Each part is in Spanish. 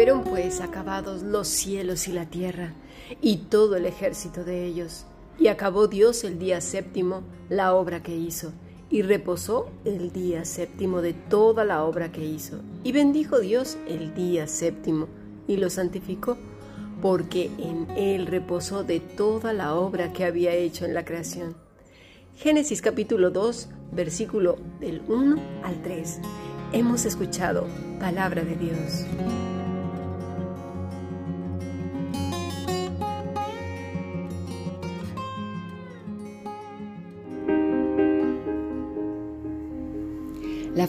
Fueron pues acabados los cielos y la tierra, y todo el ejército de ellos. Y acabó Dios el día séptimo la obra que hizo, y reposó el día séptimo de toda la obra que hizo. Y bendijo Dios el día séptimo, y lo santificó, porque en él reposó de toda la obra que había hecho en la creación. Génesis capítulo 2, versículo del 1 al 3. Hemos escuchado palabra de Dios.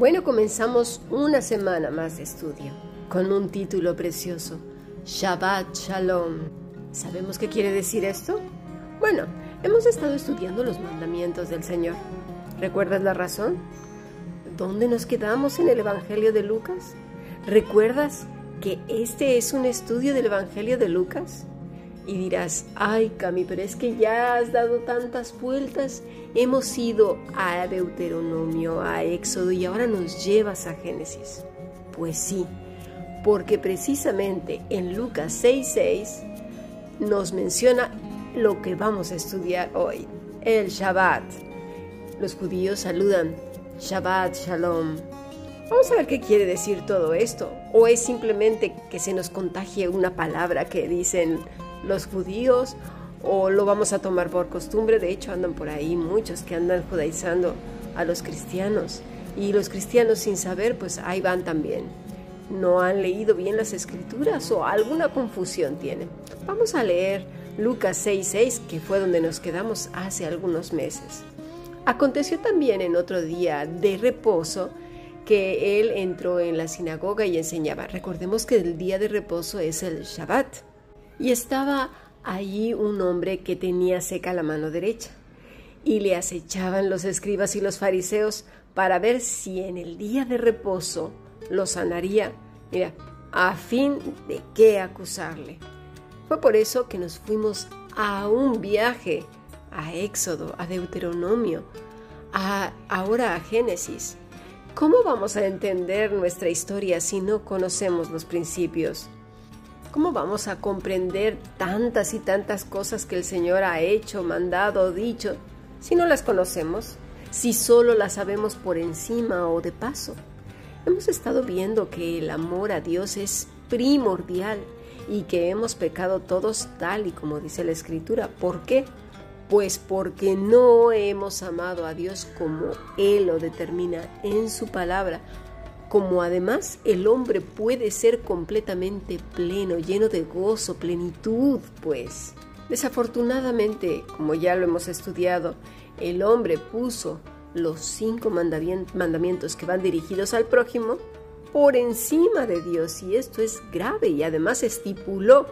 Bueno, comenzamos una semana más de estudio con un título precioso, Shabbat Shalom. ¿Sabemos qué quiere decir esto? Bueno, hemos estado estudiando los mandamientos del Señor. ¿Recuerdas la razón? ¿Dónde nos quedamos en el Evangelio de Lucas? ¿Recuerdas que este es un estudio del Evangelio de Lucas? Y dirás, ay Cami, pero es que ya has dado tantas vueltas, hemos ido a Deuteronomio, a Éxodo y ahora nos llevas a Génesis. Pues sí, porque precisamente en Lucas 6:6 nos menciona lo que vamos a estudiar hoy, el Shabbat. Los judíos saludan Shabbat Shalom Vamos a ver qué quiere decir todo esto. ¿O es simplemente que se nos contagie una palabra que dicen los judíos? ¿O lo vamos a tomar por costumbre? De hecho, andan por ahí muchos que andan judaizando a los cristianos. Y los cristianos sin saber, pues ahí van también. No han leído bien las escrituras o alguna confusión tienen. Vamos a leer Lucas 6:6, que fue donde nos quedamos hace algunos meses. Aconteció también en otro día de reposo que él entró en la sinagoga y enseñaba. Recordemos que el día de reposo es el Shabbat. Y estaba allí un hombre que tenía seca la mano derecha. Y le acechaban los escribas y los fariseos para ver si en el día de reposo lo sanaría. Mira, a fin de qué acusarle. Fue por eso que nos fuimos a un viaje a Éxodo, a Deuteronomio, a, ahora a Génesis. ¿Cómo vamos a entender nuestra historia si no conocemos los principios? ¿Cómo vamos a comprender tantas y tantas cosas que el Señor ha hecho, mandado, dicho, si no las conocemos? Si solo las sabemos por encima o de paso. Hemos estado viendo que el amor a Dios es primordial y que hemos pecado todos tal y como dice la Escritura. ¿Por qué? pues porque no hemos amado a Dios como Él lo determina en su palabra, como además el hombre puede ser completamente pleno, lleno de gozo, plenitud, pues. Desafortunadamente, como ya lo hemos estudiado, el hombre puso los cinco mandamientos que van dirigidos al prójimo por encima de Dios y esto es grave y además estipuló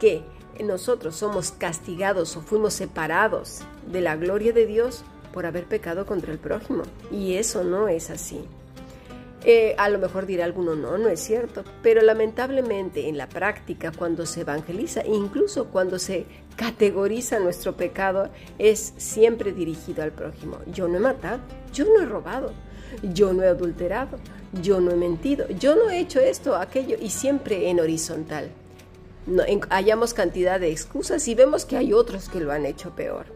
que nosotros somos castigados o fuimos separados de la gloria de Dios por haber pecado contra el prójimo. Y eso no es así. Eh, a lo mejor dirá alguno, no, no es cierto, pero lamentablemente en la práctica, cuando se evangeliza, incluso cuando se categoriza nuestro pecado, es siempre dirigido al prójimo. Yo no he matado, yo no he robado, yo no he adulterado, yo no he mentido, yo no he hecho esto, aquello, y siempre en horizontal no, hallamos cantidad de excusas y vemos que hay otros que lo han hecho peor.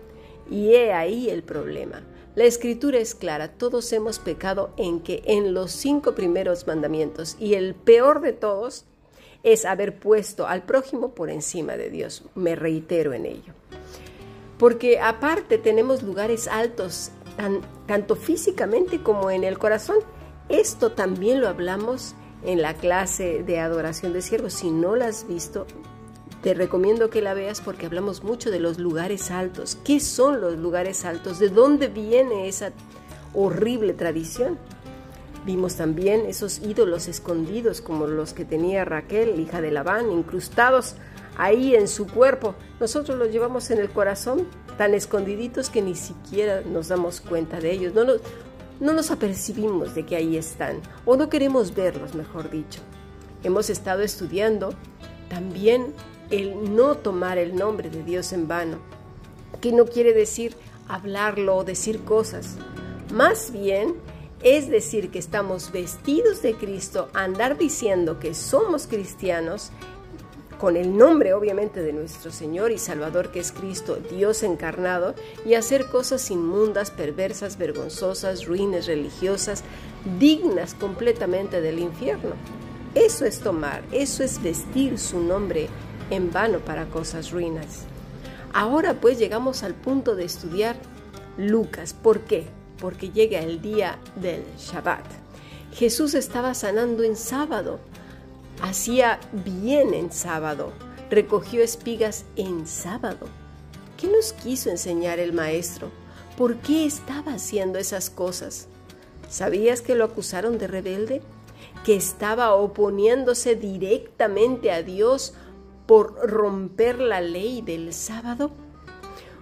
Y he ahí el problema. La escritura es clara, todos hemos pecado en que en los cinco primeros mandamientos y el peor de todos es haber puesto al prójimo por encima de Dios. Me reitero en ello. Porque aparte tenemos lugares altos, tanto físicamente como en el corazón. Esto también lo hablamos en la clase de adoración de siervos. Si no la has visto, Te recomiendo que la veas porque hablamos mucho de los lugares altos. ¿Qué son los lugares altos? ¿De dónde viene esa horrible tradición? Vimos también esos ídolos escondidos como los que tenía Raquel, hija de Labán, incrustados ahí en su cuerpo. Nosotros los llevamos en el corazón tan escondiditos que ni siquiera nos damos cuenta de ellos. No nos, no nos apercibimos de que ahí están o no queremos verlos, mejor dicho. Hemos estado estudiando también el no tomar el nombre de Dios en vano, que no quiere decir hablarlo o decir cosas. Más bien es decir que estamos vestidos de Cristo, andar diciendo que somos cristianos con el nombre obviamente de nuestro Señor y Salvador que es Cristo, Dios encarnado, y hacer cosas inmundas, perversas, vergonzosas, ruines religiosas, dignas completamente del infierno. Eso es tomar, eso es vestir su nombre en vano para cosas ruinas. Ahora pues llegamos al punto de estudiar Lucas. ¿Por qué? Porque llega el día del Shabbat. Jesús estaba sanando en sábado hacía bien en sábado, recogió espigas en sábado. ¿Qué nos quiso enseñar el maestro? ¿Por qué estaba haciendo esas cosas? ¿Sabías que lo acusaron de rebelde? ¿Que estaba oponiéndose directamente a Dios por romper la ley del sábado?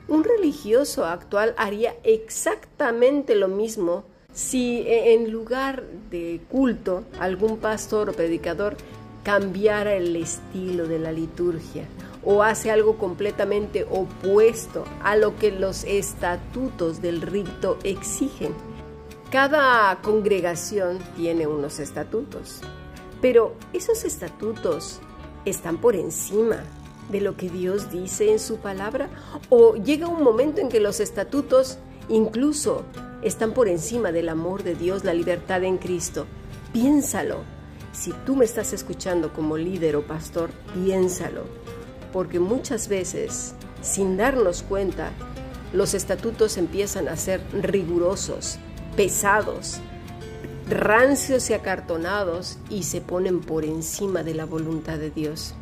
Un religioso actual haría exactamente lo mismo si en lugar de culto algún pastor o predicador cambiara el estilo de la liturgia o hace algo completamente opuesto a lo que los estatutos del rito exigen. Cada congregación tiene unos estatutos, pero esos estatutos están por encima de lo que Dios dice en su palabra o llega un momento en que los estatutos incluso están por encima del amor de Dios, la libertad en Cristo. Piénsalo. Si tú me estás escuchando como líder o pastor, piénsalo, porque muchas veces, sin darnos cuenta, los estatutos empiezan a ser rigurosos, pesados, rancios y acartonados y se ponen por encima de la voluntad de Dios.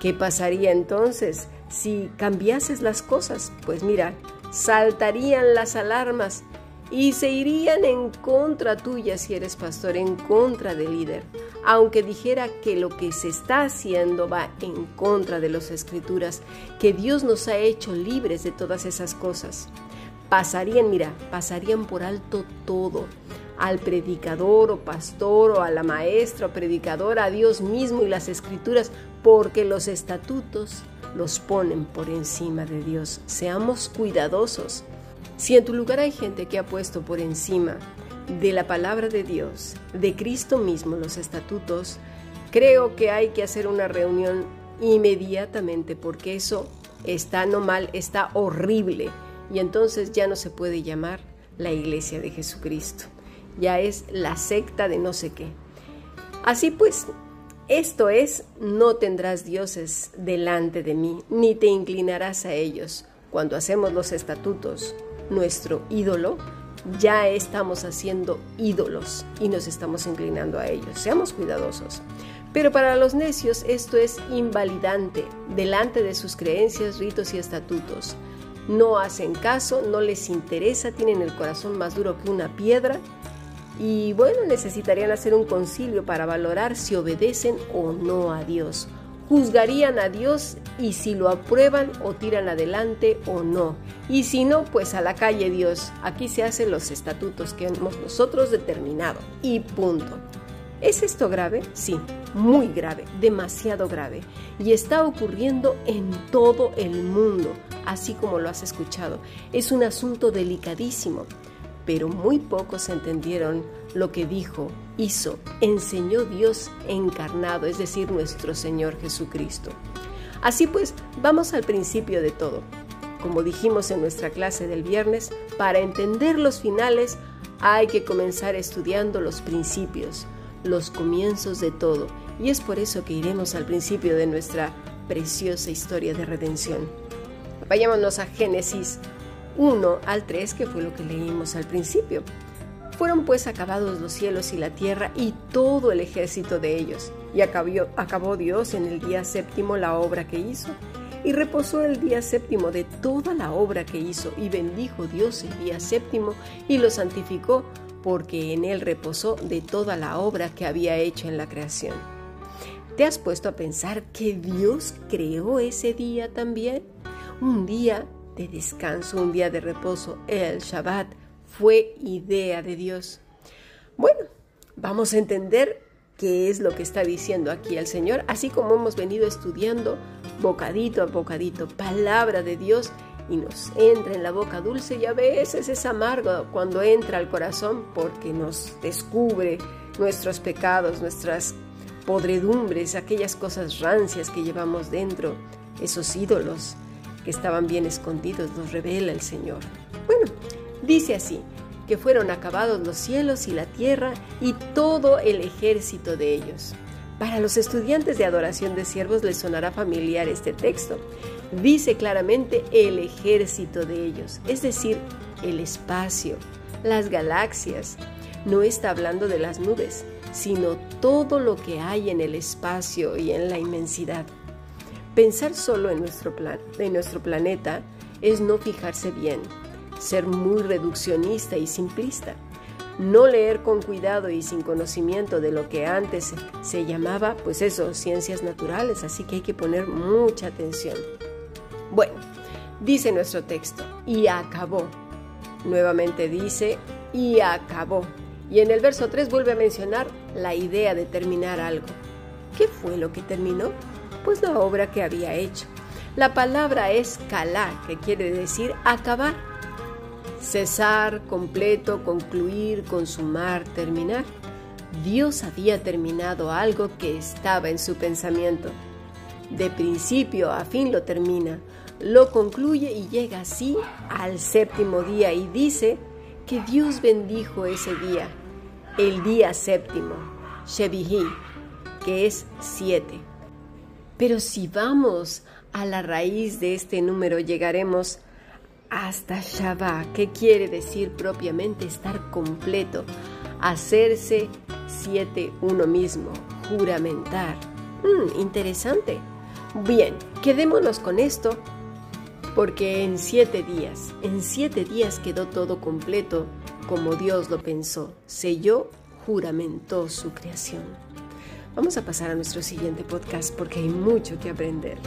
¿Qué pasaría entonces si cambiases las cosas? Pues mira, saltarían las alarmas y se irían en contra tuya si eres pastor, en contra del líder, aunque dijera que lo que se está haciendo va en contra de las escrituras, que Dios nos ha hecho libres de todas esas cosas. Pasarían, mira, pasarían por alto todo, al predicador o pastor o a la maestra o predicadora, a Dios mismo y las escrituras, porque los estatutos los ponen por encima de Dios. Seamos cuidadosos si en tu lugar hay gente que ha puesto por encima de la palabra de Dios, de Cristo mismo, los estatutos, creo que hay que hacer una reunión inmediatamente porque eso está no mal, está horrible y entonces ya no se puede llamar la iglesia de Jesucristo. Ya es la secta de no sé qué. Así pues, esto es, no tendrás dioses delante de mí, ni te inclinarás a ellos. Cuando hacemos los estatutos, nuestro ídolo, ya estamos haciendo ídolos y nos estamos inclinando a ellos. Seamos cuidadosos. Pero para los necios esto es invalidante delante de sus creencias, ritos y estatutos. No hacen caso, no les interesa, tienen el corazón más duro que una piedra y bueno, necesitarían hacer un concilio para valorar si obedecen o no a Dios juzgarían a Dios y si lo aprueban o tiran adelante o no. Y si no, pues a la calle Dios. Aquí se hacen los estatutos que hemos nosotros determinado. Y punto. ¿Es esto grave? Sí, muy grave, demasiado grave. Y está ocurriendo en todo el mundo, así como lo has escuchado. Es un asunto delicadísimo pero muy pocos entendieron lo que dijo, hizo, enseñó Dios encarnado, es decir, nuestro Señor Jesucristo. Así pues, vamos al principio de todo. Como dijimos en nuestra clase del viernes, para entender los finales hay que comenzar estudiando los principios, los comienzos de todo, y es por eso que iremos al principio de nuestra preciosa historia de redención. Vayámonos a Génesis 1 al 3, que fue lo que leímos al principio. Fueron pues acabados los cielos y la tierra y todo el ejército de ellos. Y acabó, acabó Dios en el día séptimo la obra que hizo. Y reposó el día séptimo de toda la obra que hizo. Y bendijo Dios el día séptimo y lo santificó porque en él reposó de toda la obra que había hecho en la creación. ¿Te has puesto a pensar que Dios creó ese día también? Un día de descanso, un día de reposo, el Shabbat, fue idea de Dios. Bueno, vamos a entender qué es lo que está diciendo aquí el Señor, así como hemos venido estudiando bocadito a bocadito, palabra de Dios, y nos entra en la boca dulce y a veces es amargo cuando entra al corazón porque nos descubre nuestros pecados, nuestras podredumbres, aquellas cosas rancias que llevamos dentro, esos ídolos estaban bien escondidos, nos revela el Señor. Bueno, Dice así, que fueron acabados los cielos y la tierra y todo el ejército de ellos. Para los estudiantes de adoración de siervos les sonará familiar este texto. Dice claramente el ejército de ellos, es decir, el espacio, las galaxias. No está hablando de las nubes, sino todo lo que hay en el espacio y en la inmensidad. Pensar solo en nuestro, plan, en nuestro planeta es no fijarse bien, ser muy reduccionista y simplista, no leer con cuidado y sin conocimiento de lo que antes se llamaba, pues eso, ciencias naturales, así que hay que poner mucha atención. Bueno, dice nuestro texto, y acabó. Nuevamente dice, y acabó. Y en el verso 3 vuelve a mencionar la idea de terminar algo. ¿Qué fue lo que terminó? Pues la obra que había hecho. La palabra es calá, que quiere decir acabar cesar, completo, concluir, consumar, terminar. Dios había terminado algo que estaba en su pensamiento. De principio a fin lo termina, lo concluye y llega así al séptimo día y dice que Dios bendijo ese día, el día séptimo, Shevihi, que es siete. Pero si vamos a la raíz de este número llegaremos hasta Shabbat, que quiere decir propiamente estar completo, hacerse siete uno mismo, juramentar. Mm, interesante. Bien, quedémonos con esto porque en siete días, en siete días quedó todo completo como Dios lo pensó, selló, juramentó su creación. Vamos a pasar a nuestro siguiente podcast porque hay mucho que aprender.